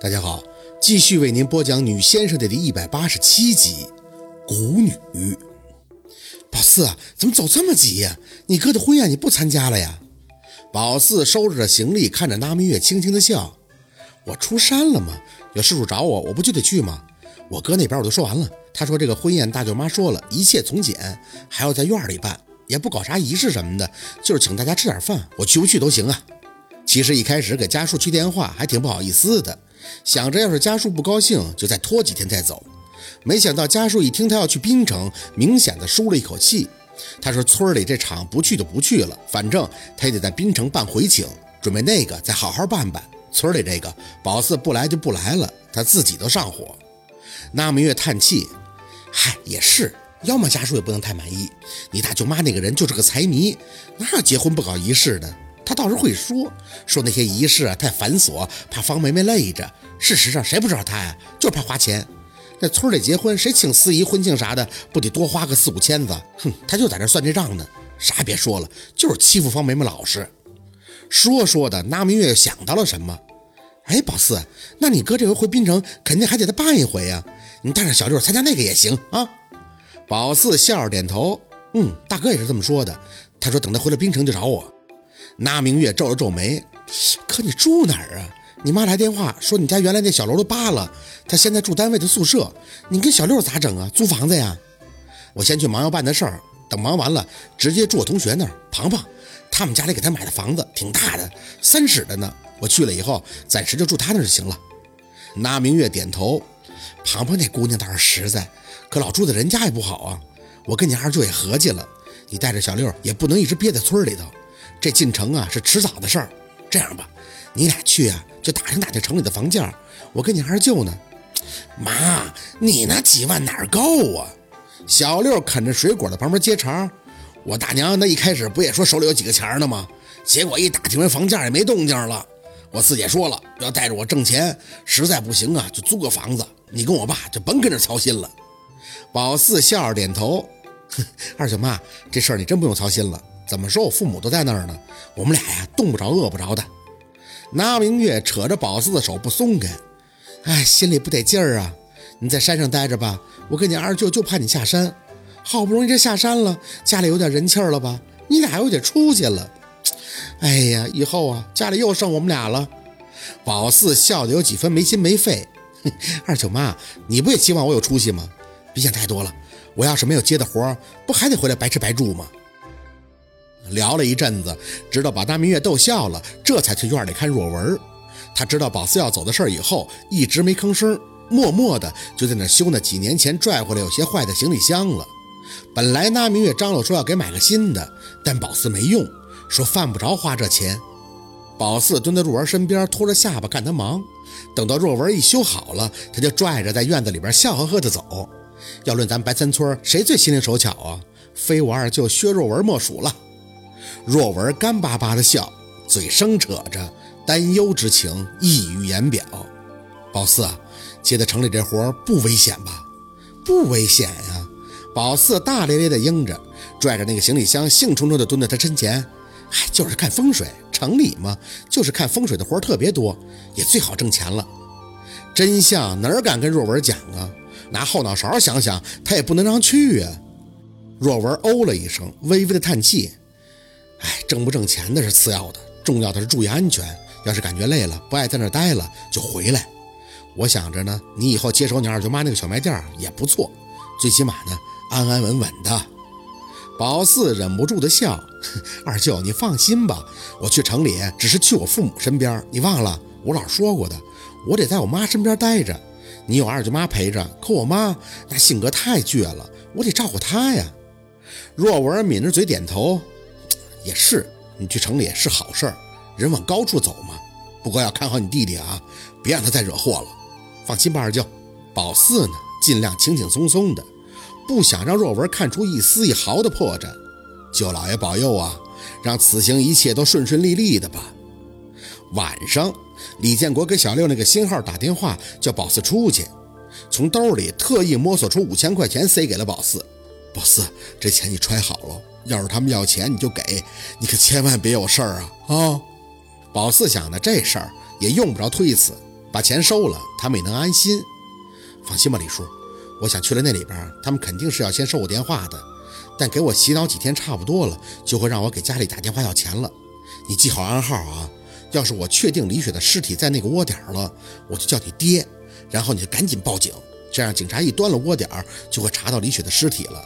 大家好，继续为您播讲《女先生》的第一百八十七集《古女》。宝四，怎么走这么急呀？你哥的婚宴你不参加了呀？宝四收拾着行李，看着那明月，轻轻的笑。我出山了吗？有事主找我，我不就得去吗？我哥那边我都说完了，他说这个婚宴大舅妈说了一切从简，还要在院里办，也不搞啥仪式什么的，就是请大家吃点饭，我去不去都行啊。其实一开始给家树去电话还挺不好意思的。想着，要是家树不高兴，就再拖几天再走。没想到家树一听他要去滨城，明显的舒了一口气。他说：“村里这场不去就不去了，反正他也得在滨城办回请，准备那个再好好办办。村里这个宝四不来就不来了，他自己都上火。”那明月叹气：“嗨，也是，要么家树也不能太满意。你大舅妈那个人就是个财迷，哪有结婚不搞仪式的？”他倒是会说说那些仪式啊太繁琐，怕方梅梅累着。事实上，谁不知道他呀？就是怕花钱。那村里结婚，谁请司仪、婚庆啥的，不得多花个四五千子？哼，他就在这算这账呢。啥也别说了，就是欺负方梅梅老实。说说的，那明月又想到了什么？哎，宝四，那你哥这回回滨城，肯定还得再办一回呀。你带着小六参加那个也行啊。宝四笑着点头，嗯，大哥也是这么说的。他说等他回了滨城就找我。那明月皱了皱眉，可你住哪儿啊？你妈来电话说你家原来那小楼都扒了，她现在住单位的宿舍。你跟小六咋整啊？租房子呀？我先去忙要办的事儿，等忙完了直接住我同学那儿。庞庞他们家里给他买的房子挺大的，三室的呢。我去了以后，暂时就住他那就行了。那明月点头。庞庞那姑娘倒是实在，可老住在人家也不好啊。我跟你二舅也合计了，你带着小六也不能一直憋在村里头。这进城啊是迟早的事儿，这样吧，你俩去啊就打听打听城里的房价，我跟你二舅呢。妈，你那几万哪够啊？小六啃着水果在旁边接茬。我大娘那一开始不也说手里有几个钱呢吗？结果一打听完房价也没动静了。我四姐说了，要带着我挣钱，实在不行啊就租个房子。你跟我爸就甭跟着操心了。宝四笑着点头，二舅妈，这事儿你真不用操心了。怎么说，我父母都在那儿呢，我们俩呀，冻不着，饿不着的。拿明月扯着宝四的手不松开，哎，心里不得劲儿啊！你在山上待着吧，我跟你二舅就怕你下山。好不容易这下山了，家里有点人气了吧？你俩又得出去了。哎呀，以后啊，家里又剩我们俩了。宝四笑得有几分没心没肺。二舅妈，你不也希望我有出息吗？别想太多了，我要是没有接的活，不还得回来白吃白住吗？聊了一阵子，直到把大明月逗笑了，这才去院里看若文。他知道宝四要走的事儿以后，一直没吭声，默默的就在那修那几年前拽回来有些坏的行李箱了。本来那明月张罗说要给买个新的，但宝四没用，说犯不着花这钱。宝四蹲在若文身边，拖着下巴看他忙。等到若文一修好了，他就拽着在院子里边笑呵呵的走。要论咱白三村，谁最心灵手巧啊？非我二舅薛若文莫属了。若文干巴巴的笑，嘴生扯着担忧之情溢于言表。宝四啊，接在城里这活不危险吧？不危险呀！宝四大咧咧的应着，拽着那个行李箱，兴冲冲的蹲在他身前。哎，就是看风水，城里嘛，就是看风水的活特别多，也最好挣钱了。真相哪敢跟若文讲啊？拿后脑勺想想，他也不能让去啊。若文哦了一声，微微的叹气。哎，挣不挣钱那是次要的，重要的是注意安全。要是感觉累了，不爱在那待了，就回来。我想着呢，你以后接手你二舅妈那个小卖店也不错，最起码呢，安安稳稳的。宝四忍不住的笑，二舅你放心吧，我去城里只是去我父母身边，你忘了我老说过的，我得在我妈身边待着。你有二舅妈陪着，可我妈那性格太倔了，我得照顾她呀。若文抿着嘴点头。也是，你去城里是好事儿，人往高处走嘛。不过要看好你弟弟啊，别让他再惹祸了。放心吧，二舅。宝四呢，尽量轻轻松松的，不想让若文看出一丝一毫的破绽。舅老爷保佑啊，让此行一切都顺顺利利的吧。晚上，李建国给小六那个新号打电话，叫宝四出去，从兜里特意摸索出五千块钱塞给了宝四。宝四，这钱你揣好了。要是他们要钱，你就给，你可千万别有事儿啊！啊，宝四想的这事儿也用不着推辞，把钱收了，他们也能安心。放心吧，李叔，我想去了那里边，他们肯定是要先收我电话的。但给我洗脑几天差不多了，就会让我给家里打电话要钱了。你记好暗号啊！要是我确定李雪的尸体在那个窝点了，我就叫你爹，然后你就赶紧报警，这样警察一端了窝点，就会查到李雪的尸体了。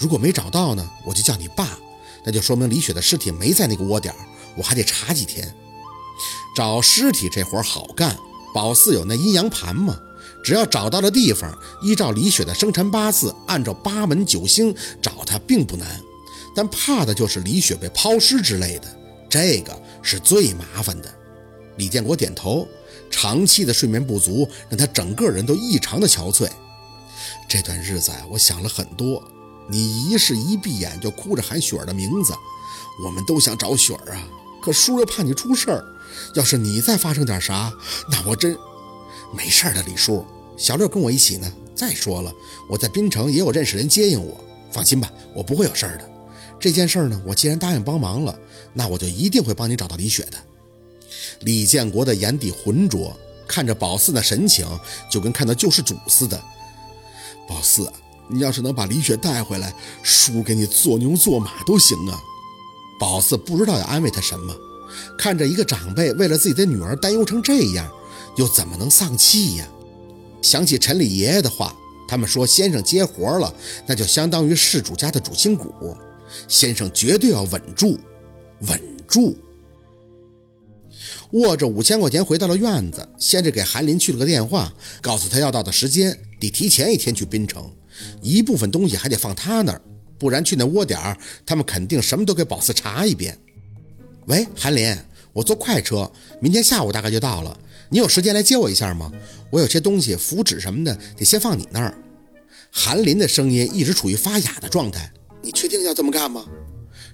如果没找到呢，我就叫你爸，那就说明李雪的尸体没在那个窝点，我还得查几天。找尸体这活好干，宝四有那阴阳盘吗？只要找到了地方，依照李雪的生辰八字，按照八门九星找她并不难，但怕的就是李雪被抛尸之类的，这个是最麻烦的。李建国点头，长期的睡眠不足让他整个人都异常的憔悴。这段日子啊，我想了很多。你一是一闭眼就哭着喊雪儿的名字，我们都想找雪儿啊，可叔又怕你出事儿。要是你再发生点啥，那我真……没事的，李叔，小六跟我一起呢。再说了，我在滨城也有认识人接应我，放心吧，我不会有事儿的。这件事儿呢，我既然答应帮忙了，那我就一定会帮你找到李雪的。李建国的眼底浑浊，看着宝四的神情，就跟看到救世主似的。宝四，你要是能把李雪带回来，叔给你做牛做马都行啊。宝四不知道要安慰他什么，看着一个长辈为了自己的女儿担忧成这样。又怎么能丧气呀？想起陈李爷爷的话，他们说先生接活了，那就相当于事主家的主心骨，先生绝对要稳住，稳住。握着五千块钱回到了院子，先是给韩林去了个电话，告诉他要到的时间得提前一天去滨城，一部分东西还得放他那儿，不然去那窝点儿，他们肯定什么都给宝四查一遍。喂，韩林，我坐快车，明天下午大概就到了。你有时间来接我一下吗？我有些东西，符纸什么的，得先放你那儿。韩林的声音一直处于发哑的状态。你确定要这么干吗？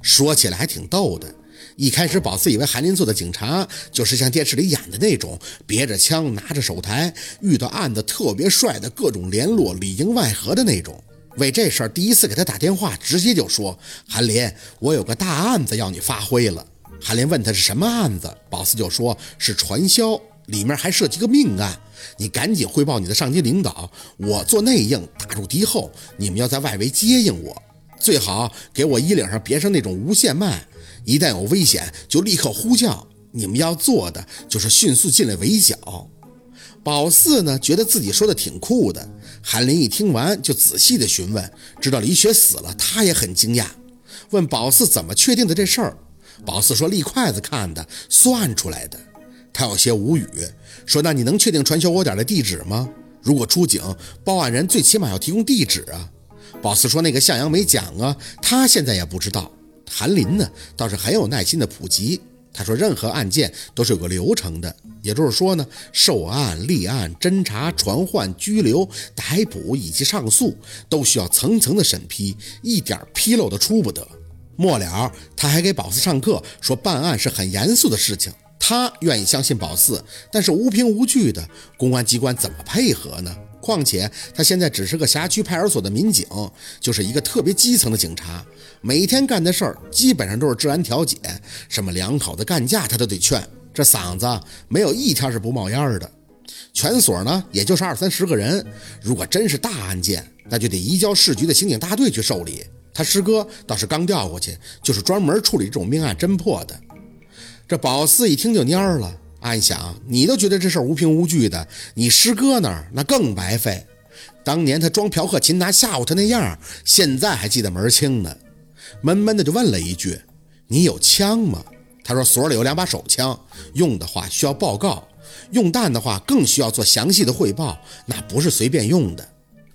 说起来还挺逗的。一开始宝四以为韩林做的警察就是像电视里演的那种，别着枪，拿着手台，遇到案子特别帅的各种联络，里应外合的那种。为这事儿第一次给他打电话，直接就说：“韩林，我有个大案子要你发挥了。”韩林问他是什么案子，宝四就说是传销。里面还涉及个命案，你赶紧汇报你的上级领导。我做内应，打住敌后。你们要在外围接应我，最好给我衣领上别上那种无线麦，一旦有危险就立刻呼叫。你们要做的就是迅速进来围剿。宝四呢，觉得自己说的挺酷的。韩林一听完就仔细的询问，知道李雪死了，他也很惊讶，问宝四怎么确定的这事儿。宝四说立筷子看的，算出来的。他有些无语，说：“那你能确定传销窝点的地址吗？如果出警，报案人最起码要提供地址啊。”宝四说：“那个向阳没讲啊，他现在也不知道。”韩林呢，倒是很有耐心的普及。他说：“任何案件都是有个流程的，也就是说呢，受案、立案、侦查、传唤、拘留、逮捕以及上诉，都需要层层的审批，一点纰漏都出不得。”末了，他还给宝四上课，说办案是很严肃的事情。他愿意相信宝四，但是无凭无据的公安机关怎么配合呢？况且他现在只是个辖区派出所的民警，就是一个特别基层的警察，每天干的事儿基本上都是治安调解，什么两口子干架他都得劝，这嗓子没有一天是不冒烟的。全所呢，也就是二三十个人，如果真是大案件，那就得移交市局的刑警大队去受理。他师哥倒是刚调过去，就是专门处理这种命案侦破的。这宝四一听就蔫了，暗想：你都觉得这事儿无凭无据的，你师哥那儿那更白费。当年他装嫖客擒拿吓唬他那样，现在还记得门清呢。闷闷的就问了一句：“你有枪吗？”他说：“所里有两把手枪，用的话需要报告，用弹的话更需要做详细的汇报，那不是随便用的。”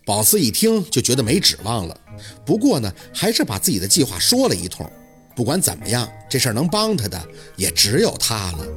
宝四一听就觉得没指望了，不过呢，还是把自己的计划说了一通。不管怎么样，这事儿能帮他的也只有他了。